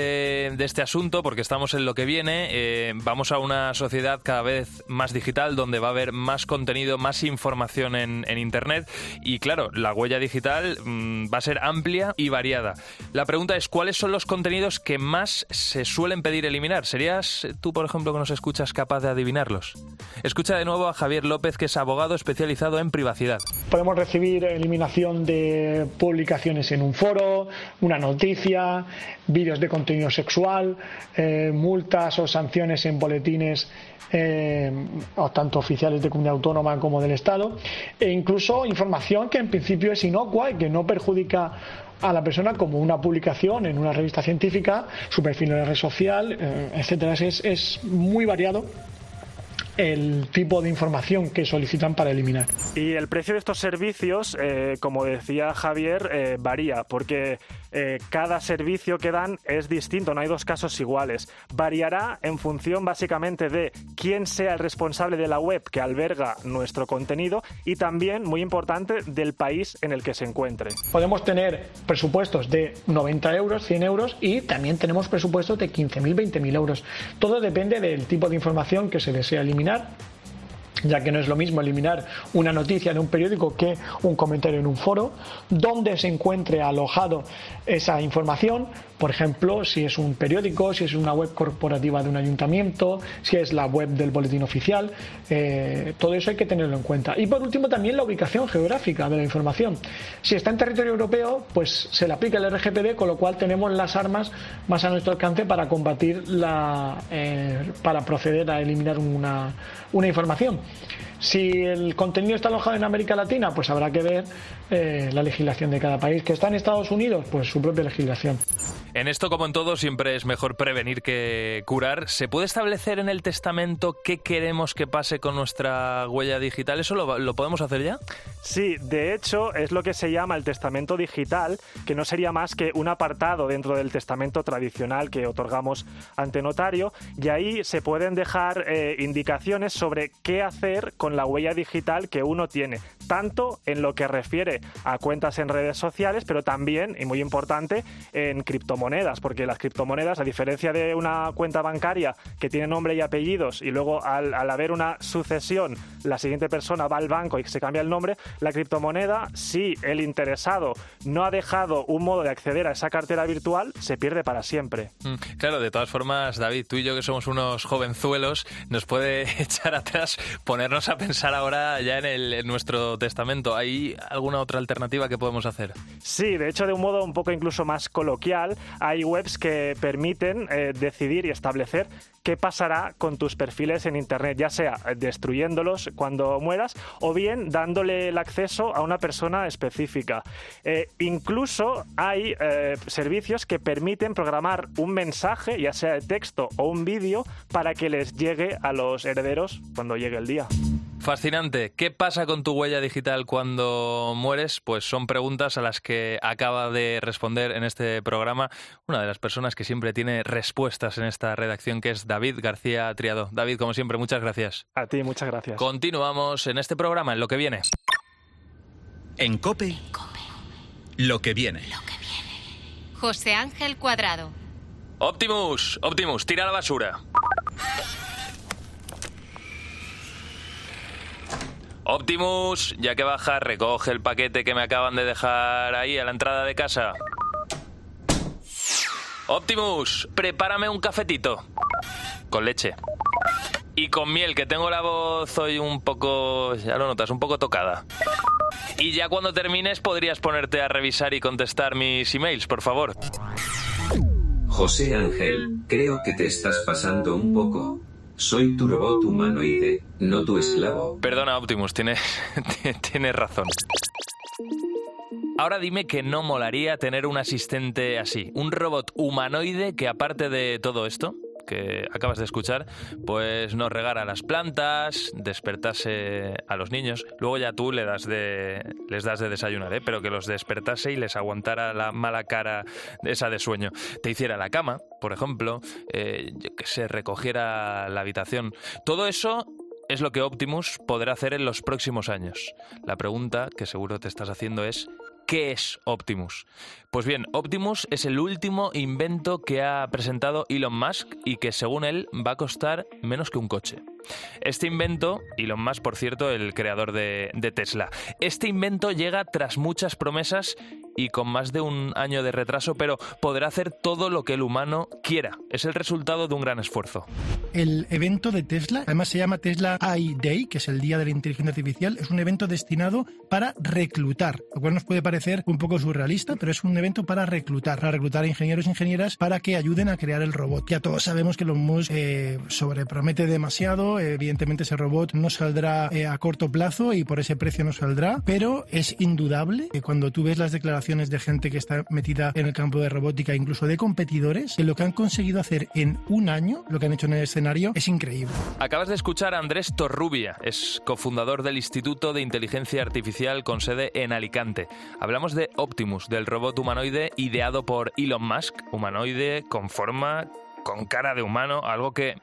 de este asunto porque estamos en lo que viene. Eh, vamos a una sociedad cada vez más digital donde va a haber más contenido, más información en, Internet y claro, la huella digital mm, va a ser amplia y variada. La pregunta es, ¿cuáles son los contenidos que más se suelen pedir eliminar? ¿Serías tú, por ejemplo, que nos escuchas capaz de adivinarlos? Escucha de nuevo a Javier López, que es abogado especializado en privacidad. Podemos recibir eliminación de publicaciones en un foro, una noticia, vídeos de contenido sexual, eh, multas o sanciones en boletines eh, tanto oficiales de comunidad autónoma como del Estado, e incluso información que en principio es inocua y que no perjudica a la persona como una publicación en una revista científica, su perfil en la red social, eh, etcétera. Es, es muy variado el tipo de información que solicitan para eliminar. Y el precio de estos servicios, eh, como decía Javier, eh, varía, porque eh, cada servicio que dan es distinto, no hay dos casos iguales. Variará en función básicamente de quién sea el responsable de la web que alberga nuestro contenido y también, muy importante, del país en el que se encuentre. Podemos tener presupuestos de 90 euros, 100 euros y también tenemos presupuestos de 15.000, 20.000 euros. Todo depende del tipo de información que se desea eliminar ya que no es lo mismo eliminar una noticia en un periódico que un comentario en un foro, donde se encuentre alojado esa información, por ejemplo, si es un periódico, si es una web corporativa de un ayuntamiento, si es la web del boletín oficial, eh, todo eso hay que tenerlo en cuenta. Y por último también la ubicación geográfica de la información. Si está en territorio europeo, pues se le aplica el RGPD, con lo cual tenemos las armas más a nuestro alcance para combatir la, eh, para proceder a eliminar una, una información. Si el contenido está alojado en América Latina, pues habrá que ver eh, la legislación de cada país. Que está en Estados Unidos, pues su propia legislación. En esto, como en todo, siempre es mejor prevenir que curar. ¿Se puede establecer en el testamento qué queremos que pase con nuestra huella digital? ¿Eso lo, podemos hacer ya? Sí, de hecho, es lo que se llama el testamento digital, que no sería más que un apartado dentro del testamento tradicional que otorgamos ante notario, y ahí se pueden dejar eh, indicaciones sobre qué hacer con la huella digital que uno tiene, tanto en lo que refiere a cuentas en redes sociales, pero también, y muy importante, en criptomonedas porque las criptomonedas, a diferencia de una cuenta bancaria que tiene nombre y apellidos y luego al, haber una sucesión, la siguiente persona va al banco y se cambia el nombre, la criptomoneda, si el interesado no ha dejado un modo de acceder a esa cartera virtual, se pierde para siempre. Mm, claro, de todas formas, David, tú y yo que somos unos jovenzuelos, nos puede echar atrás ponernos a pensar ahora ya en, nuestro testamento. ¿Hay alguna otra alternativa que podemos hacer? Sí, de hecho, de un modo un poco incluso más coloquial, hay webs que permiten eh, decidir y establecer qué pasará con tus perfiles en Internet, ya sea destruyéndolos cuando mueras o bien dándole el acceso a una persona específica. Eh, incluso hay eh, servicios que permiten programar un mensaje, ya sea de texto o un vídeo, para que les llegue a los herederos cuando llegue el día. Fascinante. ¿Qué pasa con tu huella digital cuando mueres? Pues son preguntas a las que acaba de responder en este programa una de las personas que siempre tiene respuestas en esta redacción, que es David García Triado. David, como siempre, muchas gracias. A ti, muchas gracias. Continuamos en este programa, en lo que viene. En Cope, lo que viene. Lo que viene. José Ángel Cuadrado. Optimus, Optimus, tira la basura. Optimus, ya que baja, recoge el paquete que me acaban de dejar ahí a la entrada de casa. Optimus, prepárame un cafetito. Con leche. Y con miel, que tengo la voz hoy un poco, ya lo notas, un poco tocada. Y ya cuando termines podrías ponerte a revisar y contestar mis emails, por favor. José Ángel, creo que te estás pasando un poco. Soy tu robot humanoide, no tu esclavo. Perdona, Optimus, tienes, tienes razón. Ahora dime que no molaría tener un asistente así, un robot humanoide que aparte de todo esto, que acabas de escuchar, pues nos regara las plantas, despertase a los niños. Luego ya tú le das de, les das de desayunar, ¿eh? pero que los despertase y les aguantara la mala cara esa de sueño. Te hiciera la cama, por ejemplo, eh, que se recogiera la habitación. Todo eso es lo que Optimus podrá hacer en los próximos años. La pregunta que seguro te estás haciendo es ¿Qué es Optimus? Pues bien, Optimus es el último invento que ha presentado Elon Musk y que según él va a costar menos que un coche. Este invento, Elon Musk por cierto, el creador de, de Tesla, este invento llega tras muchas promesas y con más de un año de retraso, pero podrá hacer todo lo que el humano quiera. Es el resultado de un gran esfuerzo. El evento de Tesla, además se llama Tesla AI Day, que es el Día de la Inteligencia Artificial, es un evento destinado para reclutar, lo cual nos puede parecer un poco surrealista, pero es un evento para reclutar, para reclutar ingenieros e ingenieras para que ayuden a crear el robot. Ya todos sabemos que Elon Musk eh, sobrepromete demasiado, evidentemente ese robot no saldrá eh, a corto plazo y por ese precio no saldrá, pero es indudable que cuando tú ves las declaraciones de gente que está metida en el campo de robótica, incluso de competidores, que lo que han conseguido hacer en un año, lo que han hecho en el escenario, es increíble. Acabas de escuchar a Andrés Torrubia, es cofundador del Instituto de Inteligencia Artificial con sede en Alicante. Hablamos de Optimus, del robot humanoide ideado por Elon Musk, humanoide con forma, con cara de humano, algo que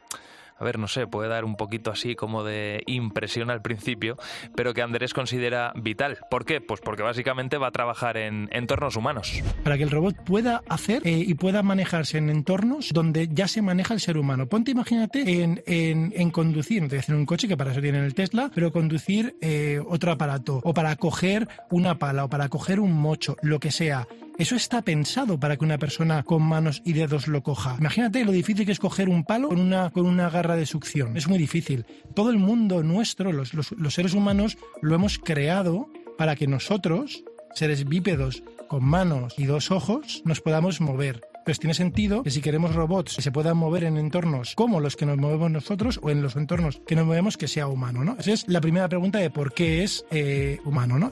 a ver, no sé, puede dar un poquito así como de impresión al principio, pero que Andrés considera vital. ¿Por qué? Pues porque básicamente va a trabajar en entornos humanos. Para que el robot pueda hacer eh, y pueda manejarse en entornos donde ya se maneja el ser humano. Ponte, imagínate, en, en, conducir, no te voy a decir un coche, que para eso tienen el Tesla, pero conducir eh, otro aparato, o para coger una pala, o para coger un mocho, lo que sea. Eso está pensado para que una persona con manos y dedos lo coja. Imagínate lo difícil que es coger un palo con una, con una garra de succión. Es muy difícil. Todo el mundo nuestro, los, los, seres humanos, lo hemos creado para que nosotros, seres bípedos con manos y dos ojos, nos podamos mover. Pues tiene sentido que si queremos robots que se puedan mover en entornos como los que nos movemos nosotros o en los entornos que nos movemos, que sea humano, ¿no? Esa es la primera pregunta de por qué es eh, humano, ¿no?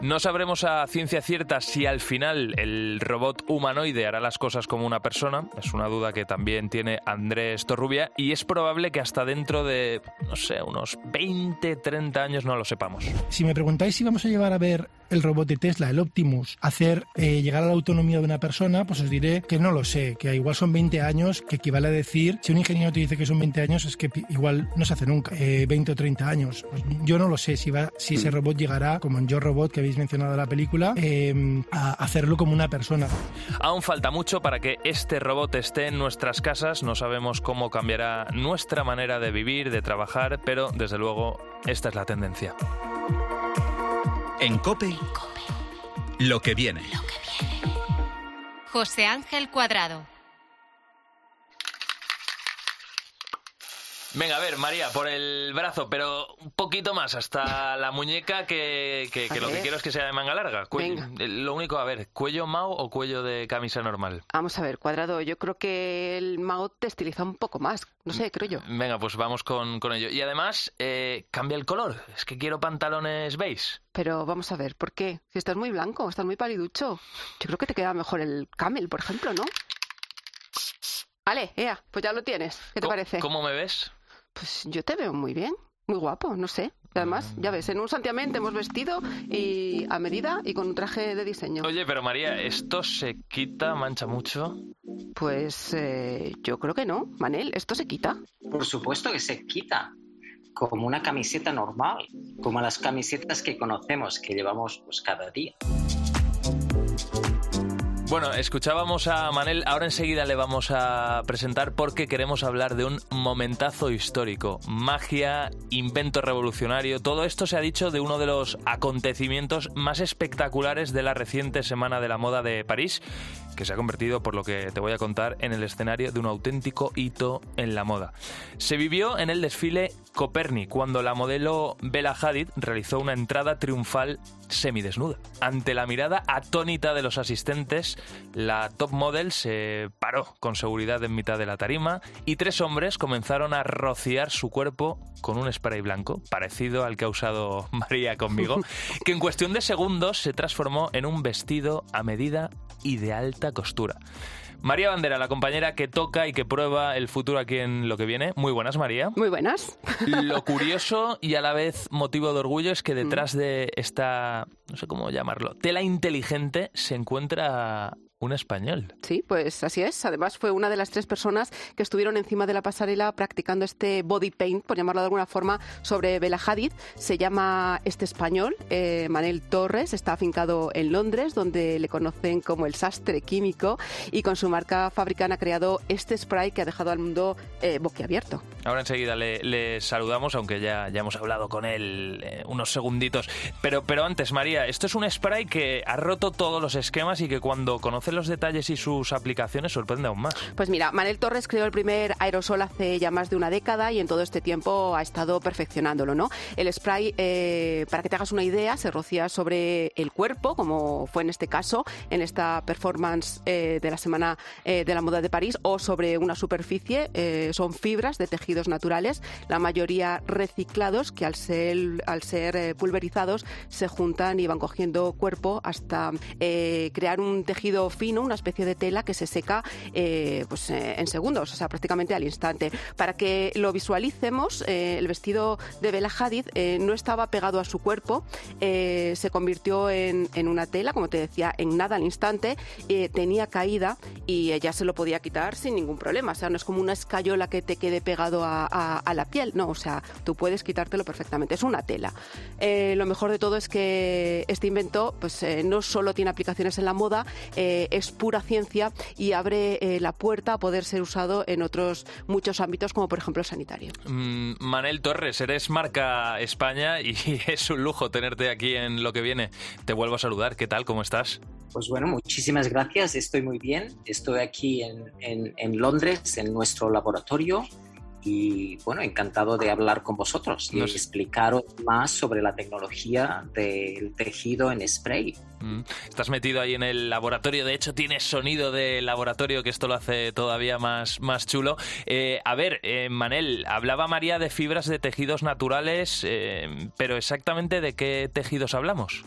No sabremos a ciencia cierta si al final el robot humanoide hará las cosas como una persona. Es una duda que también tiene Andrés Torrubia y es probable que hasta dentro de, no sé, unos 20, 30 años no lo sepamos. Si me preguntáis si vamos a llevar a ver el robot de Tesla, el Optimus, hacer eh, llegar a la autonomía de una persona, pues os diré que no lo sé, que igual son 20 años, que equivale a decir, si un ingeniero te dice que son 20 años, es que igual no se hace nunca, 20 eh, o 30 años. Pues yo no lo sé si, va, si ese robot llegará, como en Yo Robot, que habéis mencionado en la película, em, a hacerlo como una persona. Aún falta mucho para que este robot esté en nuestras casas, no sabemos cómo cambiará nuestra manera de vivir, de trabajar, pero desde luego esta es la tendencia. En Cope, lo que viene. José Ángel Cuadrado. Venga, a ver, María, por el brazo, pero un poquito más, hasta la muñeca, que, lo que quiero es que sea de manga larga. Lo único, a ver, ¿cuello Mao o cuello de camisa normal? Vamos a ver, cuadrado, yo creo que el Mao te estiliza un poco más, no sé, creo yo. Venga, pues vamos con, ello. Y además, eh, cambia el color, es que quiero pantalones beige. Pero vamos a ver, ¿por qué? Si estás muy blanco, estás muy paliducho, yo creo que te queda mejor el camel, por ejemplo, ¿no? Vale, ea, pues ya lo tienes. ¿Qué te parece? ¿Cómo me ves? Pues yo te veo muy bien, muy guapo, no sé. Además, ya ves, en un santiamén hemos vestido y a medida y con un traje de diseño. Oye, pero María, ¿esto se quita, mancha mucho? Pues eh, yo creo que no, Manel, ¿esto se quita? Por supuesto que se quita, como una camiseta normal, como las camisetas que conocemos, que llevamos pues cada día. Bueno, escuchábamos a Manel, ahora enseguida le vamos a presentar porque queremos hablar de un momentazo histórico. Magia, invento revolucionario, todo esto se ha dicho de uno de los acontecimientos más espectaculares de la reciente Semana de la Moda de París, que se ha convertido, por lo que te voy a contar, en el escenario de un auténtico hito en la moda. Se vivió en el desfile Copernic, cuando la modelo Bella Hadid realizó una entrada triunfal semidesnuda. Ante la mirada atónita de los asistentes, la top model se paró con seguridad en mitad de la tarima y tres hombres comenzaron a rociar su cuerpo con un spray blanco, parecido al que ha usado María conmigo, que en cuestión de segundos se transformó en un vestido a medida y de alta costura. María Bandera, la compañera que toca y que prueba el futuro aquí en lo que viene. Muy buenas, María. Muy buenas. Lo curioso y a la vez motivo de orgullo es que Mm. detrás de esta, no sé cómo llamarlo, tela inteligente se encuentra un español. Sí, pues así es. Además fue una de las tres personas que estuvieron encima de la pasarela practicando este body paint, por llamarlo de alguna forma, sobre Bella Hadid. Se llama este español, eh, Manel Torres, está afincado en Londres, donde le conocen como el sastre químico, y con su marca Fabrican ha creado este spray que ha dejado al mundo eh, boquiabierto. Ahora enseguida le, le saludamos, aunque ya, ya hemos hablado con él eh, unos segunditos. Pero, pero antes, María, esto es un spray que ha roto todos los esquemas y que cuando conoce los detalles y sus aplicaciones sorprende aún más. Pues mira, Manel Torres creó el primer aerosol hace ya más de una década y en todo este tiempo ha estado perfeccionándolo, ¿no? El spray, eh, para que te hagas una idea, se rocía sobre el cuerpo, como fue en este caso, en esta performance eh, de la Semana eh, de la Moda de París, o sobre una superficie. eh, son fibras de tejidos naturales, la mayoría reciclados, que al ser, al ser eh, pulverizados se juntan y van cogiendo cuerpo hasta eh, crear un tejido fino, una especie de tela que se seca eh, pues, eh, en segundos, o sea, prácticamente al instante. Para que lo visualicemos, eh, el vestido de Bella Hadid no estaba pegado a su cuerpo, se convirtió en, en una tela, como te decía, en nada al instante, tenía caída y ella se lo podía quitar sin ningún problema. O sea, no es como una escayola que te quede pegado a, a- la piel, no, o sea, tú puedes quitártelo perfectamente, es una tela. Lo mejor de todo es que este invento pues, no solo tiene aplicaciones en la moda, eh, es pura ciencia y abre eh, la puerta a poder ser usado en otros muchos ámbitos, como por ejemplo el sanitario. Mm, Manel Torres, eres marca España y es un lujo tenerte aquí en lo que viene. Te vuelvo a saludar. ¿Qué tal? ¿Cómo estás? Pues bueno, muchísimas gracias. Estoy muy bien. Estoy aquí en, en- en Londres, en nuestro laboratorio. Y bueno, encantado de hablar con vosotros y explicaros más sobre la tecnología del tejido en spray. Mm, Estás metido ahí en el laboratorio, de hecho tienes sonido de laboratorio que esto lo hace todavía más, más chulo. Eh, a ver, eh, Manel, hablaba María de fibras de tejidos naturales, eh, pero exactamente de qué tejidos hablamos.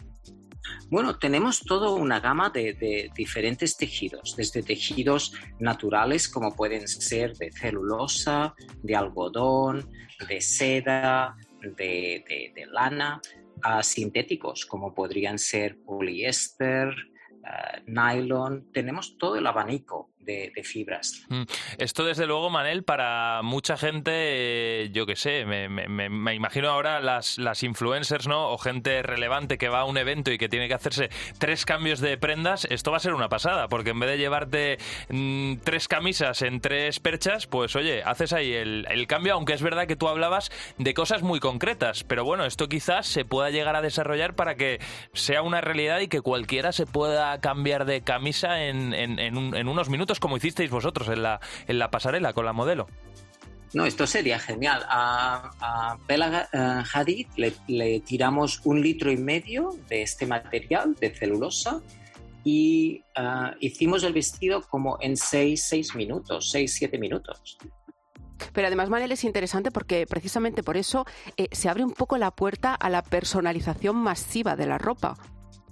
Bueno, tenemos toda una gama de, diferentes tejidos, desde tejidos naturales como pueden ser de celulosa, de algodón, de seda, de lana, a sintéticos como podrían ser poliéster, eh, nylon. Tenemos todo el abanico de, fibras. Mm, Esto, desde luego, Manel, para mucha gente, eh, yo qué sé, me, me- imagino ahora las, las influencers, ¿no? O gente relevante que va a un evento y que tiene que hacerse tres cambios de prendas, esto va a ser una pasada, porque en vez de llevarte mm, tres camisas en tres perchas, pues oye, haces ahí el, el cambio, aunque es verdad que tú hablabas de cosas muy concretas, pero bueno, esto quizás se pueda llegar a desarrollar para que sea una realidad y que cualquiera se pueda cambiar de camisa en, en unos minutos, como hicisteis vosotros en la, en la pasarela con la modelo. No, esto sería genial. A, a Bella eh, Hadid le, le tiramos un litro y medio de este material de celulosa y ah, hicimos el vestido como en 6, 6 minutos, 6, 7 minutos. Pero además, Manel, es interesante porque precisamente por eso eh, se abre un poco la puerta a la personalización masiva de la ropa.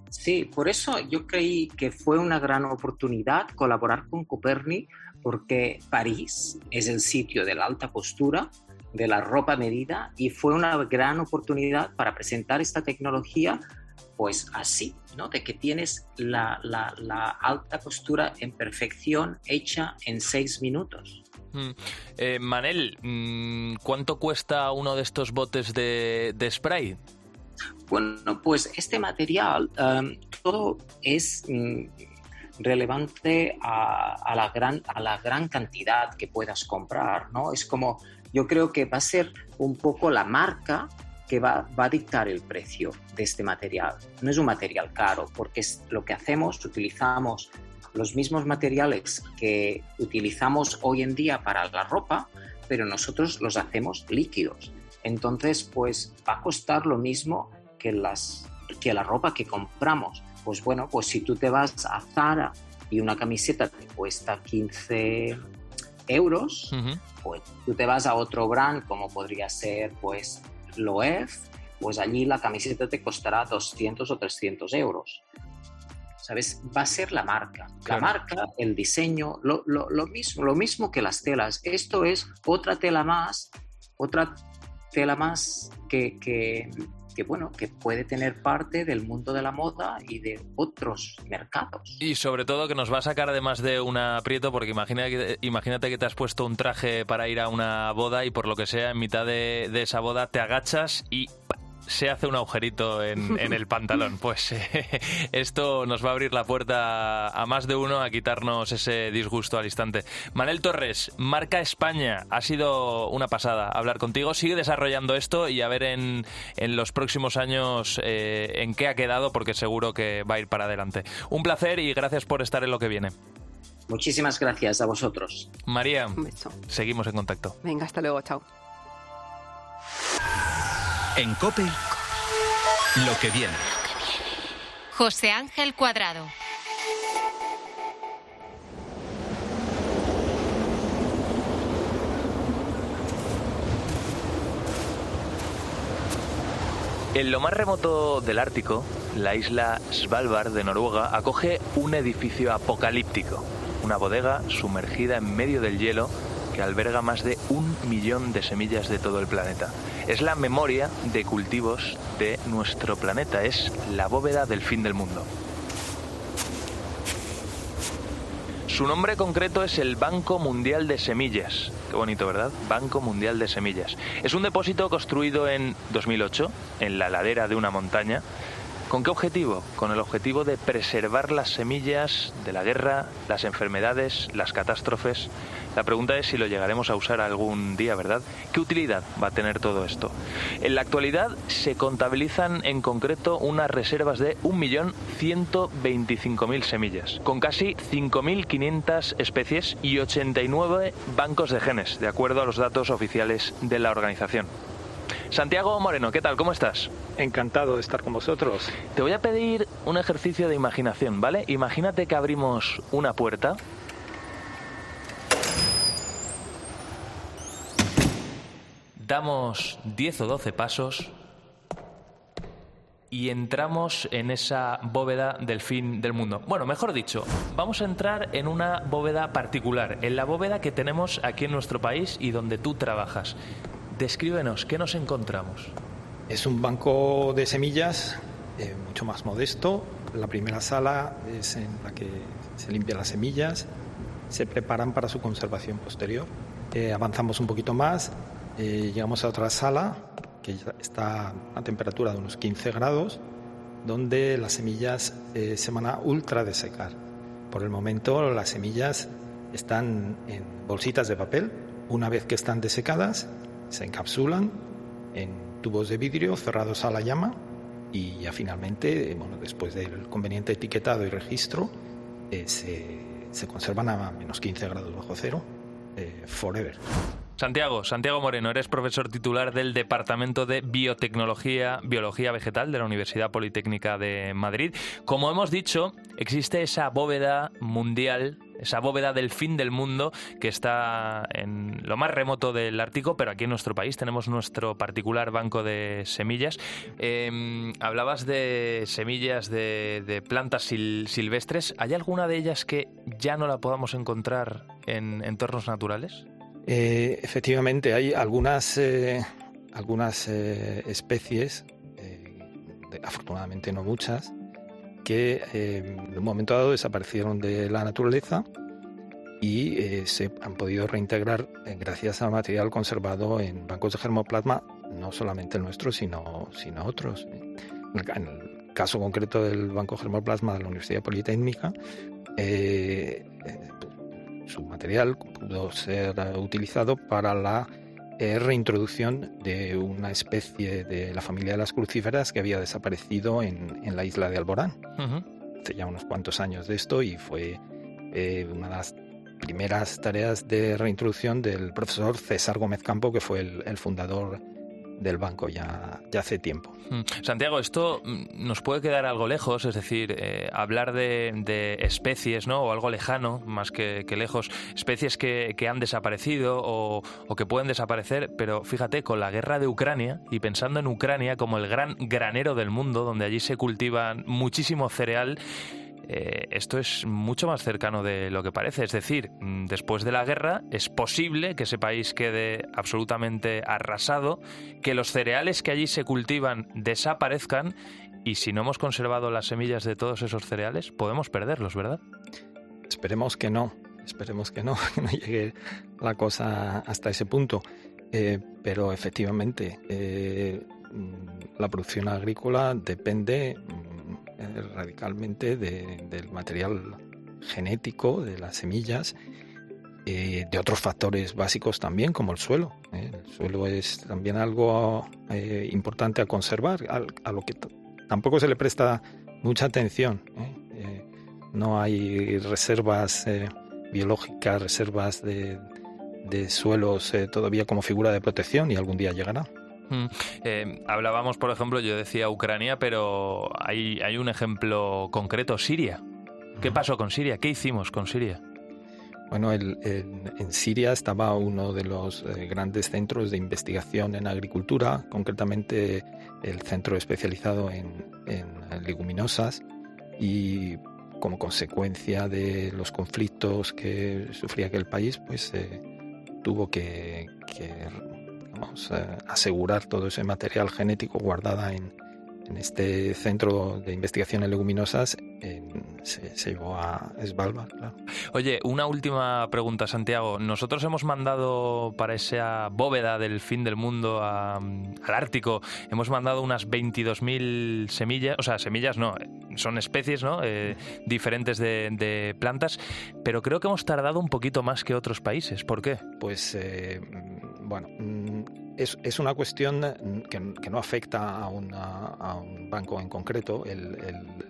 Sí, por eso yo creí que fue una gran oportunidad colaborar con Coperni porque París es el sitio de la alta costura, de la ropa medida y fue una gran oportunidad para presentar esta tecnología pues así, ¿no? De que tienes la, alta costura en perfección hecha en seis minutos. Mm. Eh, Manel, mm, ¿cuánto cuesta uno de estos botes de spray? Bueno, pues este material um, todo es mm, relevante a, a la gran, a la gran cantidad que puedas comprar, ¿no? Es como, yo creo que va a ser un poco la marca que va, va a dictar el precio de este material. No es un material caro, porque es lo que hacemos, utilizamos los mismos materiales que utilizamos hoy en día para la ropa, pero nosotros los hacemos líquidos. Entonces, pues va a costar lo mismo que, las, que la ropa que compramos. Pues bueno, pues si tú te vas a Zara y una camiseta te cuesta 15 euros, pues tú te vas a otro brand como podría ser pues Loef, pues allí la camiseta te costará 200 o 300 euros. ¿sabes? Va a ser la marca. La marca, el diseño, lo, mismo, lo mismo que las telas. Esto es otra tela más, otra tela más que, bueno, que puede tener parte del mundo de la moda y de otros mercados. Y sobre todo que nos va a sacar además de un aprieto, porque imagina que, imagínate que te has puesto un traje para ir a una boda y por lo que sea, en mitad de, de esa boda te agachas y se hace un agujerito en, el pantalón. Pues eh, esto nos va a abrir la puerta a más de uno a quitarnos ese disgusto al instante. Manel Torres, Marca España, ha sido una pasada hablar contigo. Sigue desarrollando esto y a ver en, los próximos años eh, en qué ha quedado, porque seguro que va a ir para adelante. Un placer y gracias por estar en lo que viene. Muchísimas gracias a vosotros. María, seguimos en contacto. Venga, hasta luego, chao. En COPE, lo que viene. José Ángel Cuadrado. En lo más remoto del Ártico, la isla Svalbard de Noruega acoge un edificio apocalíptico, una bodega sumergida en medio del hielo que alberga más de un millón de semillas de todo el planeta. Es la memoria de cultivos de nuestro planeta, es la bóveda del fin del mundo. Su nombre concreto es el Banco Mundial de Semillas. Qué bonito, ¿verdad? Banco Mundial de Semillas. Es un depósito construido en 2008, en la ladera de una montaña. ¿Con qué objetivo? Con el objetivo de preservar las semillas de la guerra, las enfermedades, las catástrofes. La pregunta es si lo llegaremos a usar algún día, ¿verdad? ¿Qué utilidad va a tener todo esto? En la actualidad se contabilizan en concreto unas reservas de 1.125.000 semillas, con casi 5.500 especies y 89 bancos de genes, de acuerdo a los datos oficiales de la organización. Santiago Moreno, ¿qué tal? ¿Cómo estás? Encantado de estar con vosotros. Te voy a pedir un ejercicio de imaginación, ¿vale? Imagínate que abrimos una puerta damos 10 o 12 pasos y entramos en esa bóveda del fin del mundo. Bueno, mejor dicho, vamos a entrar en una bóveda particular, en la bóveda que tenemos aquí en nuestro país y donde tú trabajas. Descríbenos, ¿qué nos encontramos? Es un banco de semillas eh, mucho más modesto. La primera sala es en la que se limpian las semillas, se preparan para su conservación posterior. Eh, avanzamos un poquito más eh, llegamos a otra sala que está a temperatura de unos 15 grados, donde las semillas eh, se van a ultra desecar. Por el momento las semillas están en bolsitas de papel. Una vez que están desecadas, se encapsulan en tubos de vidrio cerrados a la llama y ya finalmente, bueno, después del conveniente etiquetado y registro, eh, se, se, conservan a menos 15 grados bajo cero, forever. Santiago, Santiago Moreno, eres profesor titular del Departamento de Biotecnología, Biología Vegetal de la Universidad Politécnica de Madrid. Como hemos dicho, existe esa bóveda mundial esa bóveda del fin del mundo que está en lo más remoto del Ártico, pero aquí en nuestro país tenemos nuestro particular banco de semillas. Em, hablabas de semillas de, plantas silvestres. ¿Hay alguna de ellas que ya no la podamos encontrar en entornos naturales? Eh, efectivamente, hay algunas, eh, algunas eh, especies, afortunadamente no muchas, que en un momento dado desaparecieron de la naturaleza y se han podido reintegrar gracias al material conservado en bancos de germoplasma, no solamente el nuestro, sino, sino otros. En el caso concreto del Banco Germoplasma de la Universidad Politécnica, su material pudo ser utilizado para la eh, reintroducción de una especie de la familia de las crucíferas que había desaparecido en, la isla de Alborán. Hace ya unos cuantos años de esto y fue eh, una de las primeras tareas de reintroducción del profesor César Gómez Campo, que fue el fundador del banco ya, ya hace tiempo. Mm. Santiago, esto mm, nos puede quedar algo lejos, es decir, eh, hablar de, especies, ¿no? O algo lejano, más que, lejos, especies que, han desaparecido o, o, que pueden desaparecer, pero fíjate, con la guerra de Ucrania y pensando en Ucrania como el gran granero del mundo, donde allí se cultiva muchísimo cereal, eh, esto es mucho más cercano de lo que parece. Es decir, mm, después de la guerra es posible que ese país quede absolutamente arrasado, que los cereales que allí se cultivan desaparezcan y si no hemos conservado las semillas de todos esos cereales, podemos perderlos, ¿verdad? Esperemos que no, esperemos que no, que no llegue la cosa hasta ese punto. Eh, pero efectivamente, eh, mm, la producción agrícola depende eh, radicalmente del material genético, de las semillas, de otros factores básicos también, como el suelo. El suelo es también algo importante a conservar, a, lo que tampoco se le presta mucha atención. no hay reservas biológicas, reservas de, de suelos eh, todavía como figura de protección y algún día llegará. Mm. Eh, hablábamos, por ejemplo, yo decía Ucrania, pero hay, hay un ejemplo concreto, Siria. ¿Qué pasó con Siria? ¿Qué hicimos con Siria? Bueno, en Siria estaba uno de los eh, grandes centros de investigación en agricultura, concretamente el centro especializado en, leguminosas, y como consecuencia de los conflictos que sufría aquel país, pues tuvo que, asegurar todo ese material genético guardada en, en este centro de investigación en leguminosas se, llevó a Svalbard. Oye, una última pregunta, Santiago. Nosotros hemos mandado para esa bóveda del fin del mundo al Ártico, hemos mandado unas 22.000 semillas, o sea, semillas no, son especies ¿no? Eh, diferentes de, plantas, pero creo que hemos tardado un poquito más que otros países. ¿Por qué? Pues, eh, bueno mm, es, es una cuestión que, que no afecta a, una, a, un banco en concreto. El,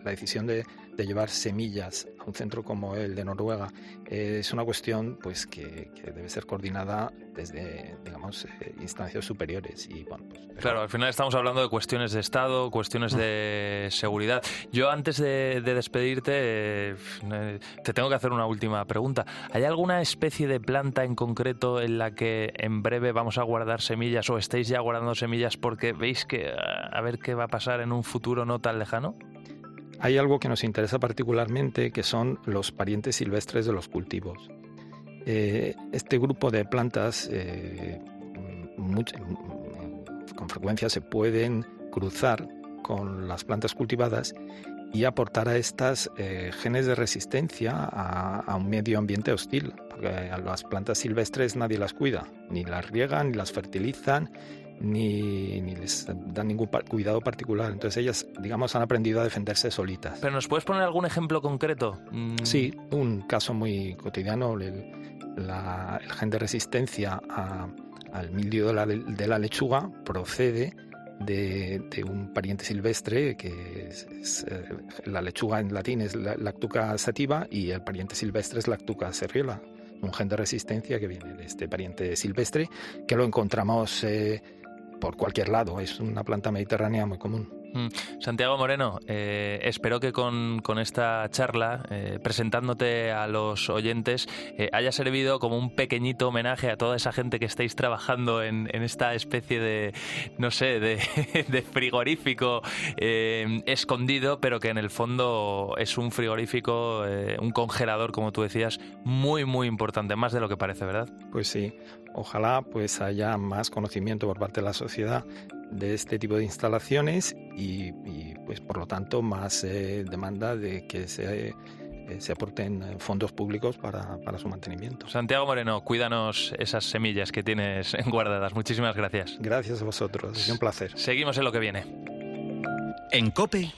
la decisión de, de, llevar semillas a un centro como el de Noruega eh, es una cuestión pues, que, que, debe ser coordinada desde digamos, eh, instancias superiores. Y, bueno, pues, claro, al final estamos hablando de cuestiones de Estado, cuestiones de seguridad. Yo antes de, de despedirte eh, te tengo que hacer una última pregunta. ¿Hay alguna especie de planta en concreto en la que en breve vamos a guardar semillas? o estáis ya guardando semillas porque veis que a ver qué va a pasar en un futuro no tan lejano? Hay algo que nos interesa particularmente que son los parientes silvestres de los cultivos. Eh, este grupo de plantas eh, con frecuencia se pueden cruzar con las plantas cultivadas y aportar a estas eh, genes de resistencia a, un medio ambiente hostil, porque a las plantas silvestres nadie las cuida, ni las riegan, ni las fertilizan, ni, ni les dan ningún cuidado particular. Entonces ellas, digamos, han aprendido a defenderse solitas. ¿Pero nos puedes poner algún ejemplo concreto? Mm. Sí, un caso muy cotidiano, el, gen de resistencia al mildio de la, de la lechuga procede de, un pariente silvestre que es, eh, la lechuga en latín es Lactuca sativa y el pariente silvestre es Lactuca serriola, un gen de resistencia que viene de este pariente silvestre que lo encontramos eh, por cualquier lado, es una planta mediterránea muy común. Mm. Santiago Moreno, eh, espero que con, esta charla, eh, presentándote a los oyentes, eh, haya servido como un pequeñito homenaje a toda esa gente que estáis trabajando en, esta especie de, no sé, de, de frigorífico escondido, pero que en el fondo es un frigorífico, un congelador, como tú decías, muy, muy importante, más de lo que parece, ¿verdad? Pues sí, ojalá pues haya más conocimiento por parte de la sociedad de este tipo de instalaciones y, pues por lo tanto más eh, demanda de que se, eh, se aporten fondos públicos para, para, su mantenimiento. Santiago Moreno, cuídanos esas semillas que tienes guardadas. Muchísimas gracias. Gracias a vosotros, es un placer. Seguimos en lo que viene. En Cope,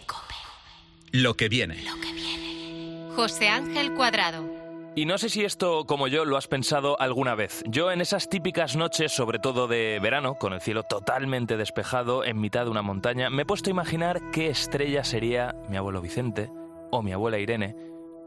lo que viene. Lo que viene. José Ángel Cuadrado. Y no sé si esto, como yo, lo has pensado alguna vez. Yo en esas típicas noches, sobre todo de verano, con el cielo totalmente despejado, en mitad de una montaña, me he puesto a imaginar qué estrella sería mi abuelo Vicente, o mi abuela Irene,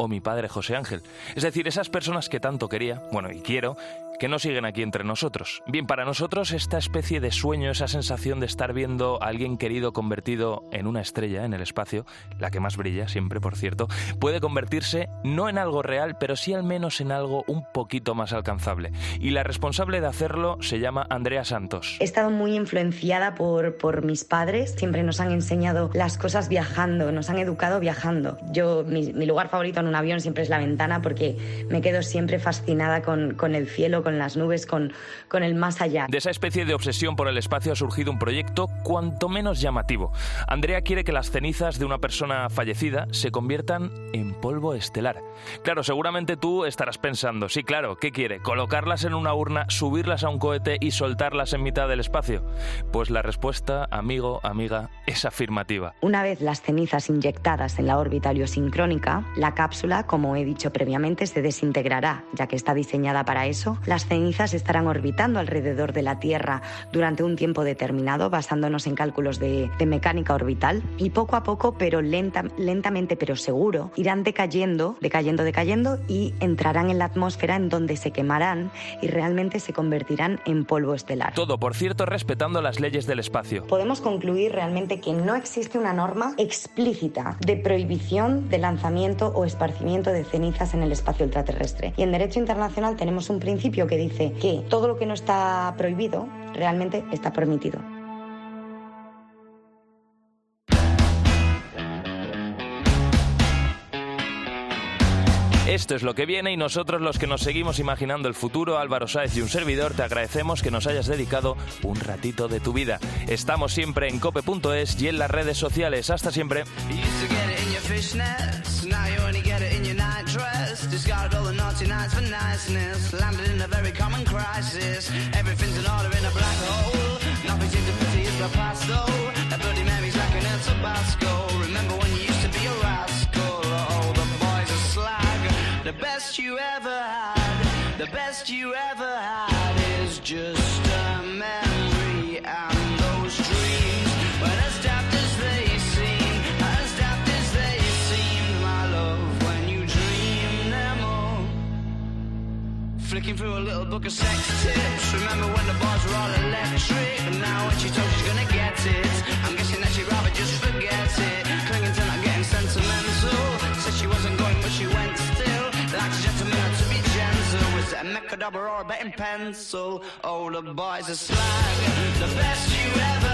o mi padre José Ángel. Es decir, esas personas que tanto quería, bueno, y quiero, que no siguen aquí entre nosotros. Bien, para nosotros esta especie de sueño, esa sensación de estar viendo a alguien querido convertido en una estrella en el espacio, la que más brilla siempre, por cierto, puede convertirse no en algo real, pero sí al menos en algo un poquito más alcanzable. Y la responsable de hacerlo se llama Andrea Santos. He estado muy influenciada por, por mis padres, siempre nos han enseñado las cosas viajando, nos han educado viajando. Yo, mi, mi lugar favorito en un avión siempre es la ventana porque me quedo siempre fascinada con, con el cielo, con las nubes, con, con el más allá. De esa especie de obsesión por el espacio ha surgido un proyecto cuanto menos llamativo. Andrea quiere que las cenizas de una persona fallecida se conviertan en polvo estelar. Claro, seguramente tú estarás pensando, sí, claro, ¿qué quiere? ¿Colocarlas en una urna, subirlas a un cohete y soltarlas en mitad del espacio? Pues la respuesta, amigo, amiga, es afirmativa. Una vez las cenizas inyectadas en la órbita heliosincrónica, la cápsula, como he dicho previamente, se desintegrará, ya que está diseñada para eso. Las cenizas estarán orbitando alrededor de la Tierra durante un tiempo determinado, basándonos en cálculos de, de mecánica orbital, y poco a poco, pero lenta, lentamente pero seguro, irán decayendo, decayendo, decayendo y entrarán en la atmósfera en donde se quemarán y realmente se convertirán en polvo estelar. Todo, por cierto, respetando las leyes del espacio. Podemos concluir realmente que no existe una norma explícita de prohibición de lanzamiento o de cenizas en el espacio ultraterrestre. Y en derecho internacional tenemos un principio que dice que todo lo que no está prohibido realmente está permitido. Esto es lo que viene y nosotros los que nos seguimos imaginando el futuro, Álvaro Sáez y un servidor, te agradecemos que nos hayas dedicado un ratito de tu vida. Estamos siempre en cope.es y en las redes sociales. Hasta siempre. You ever had, the best you ever had is just a memory and those dreams. When as daft as they seem, as daft as they seem, my love, when you dream them all. Flicking through a little book of sex tips. Remember when the bars were all electric? And now when she told she's gonna get it, Is a mechadobber or a betting pencil? Oh, the boys are slag. The best you ever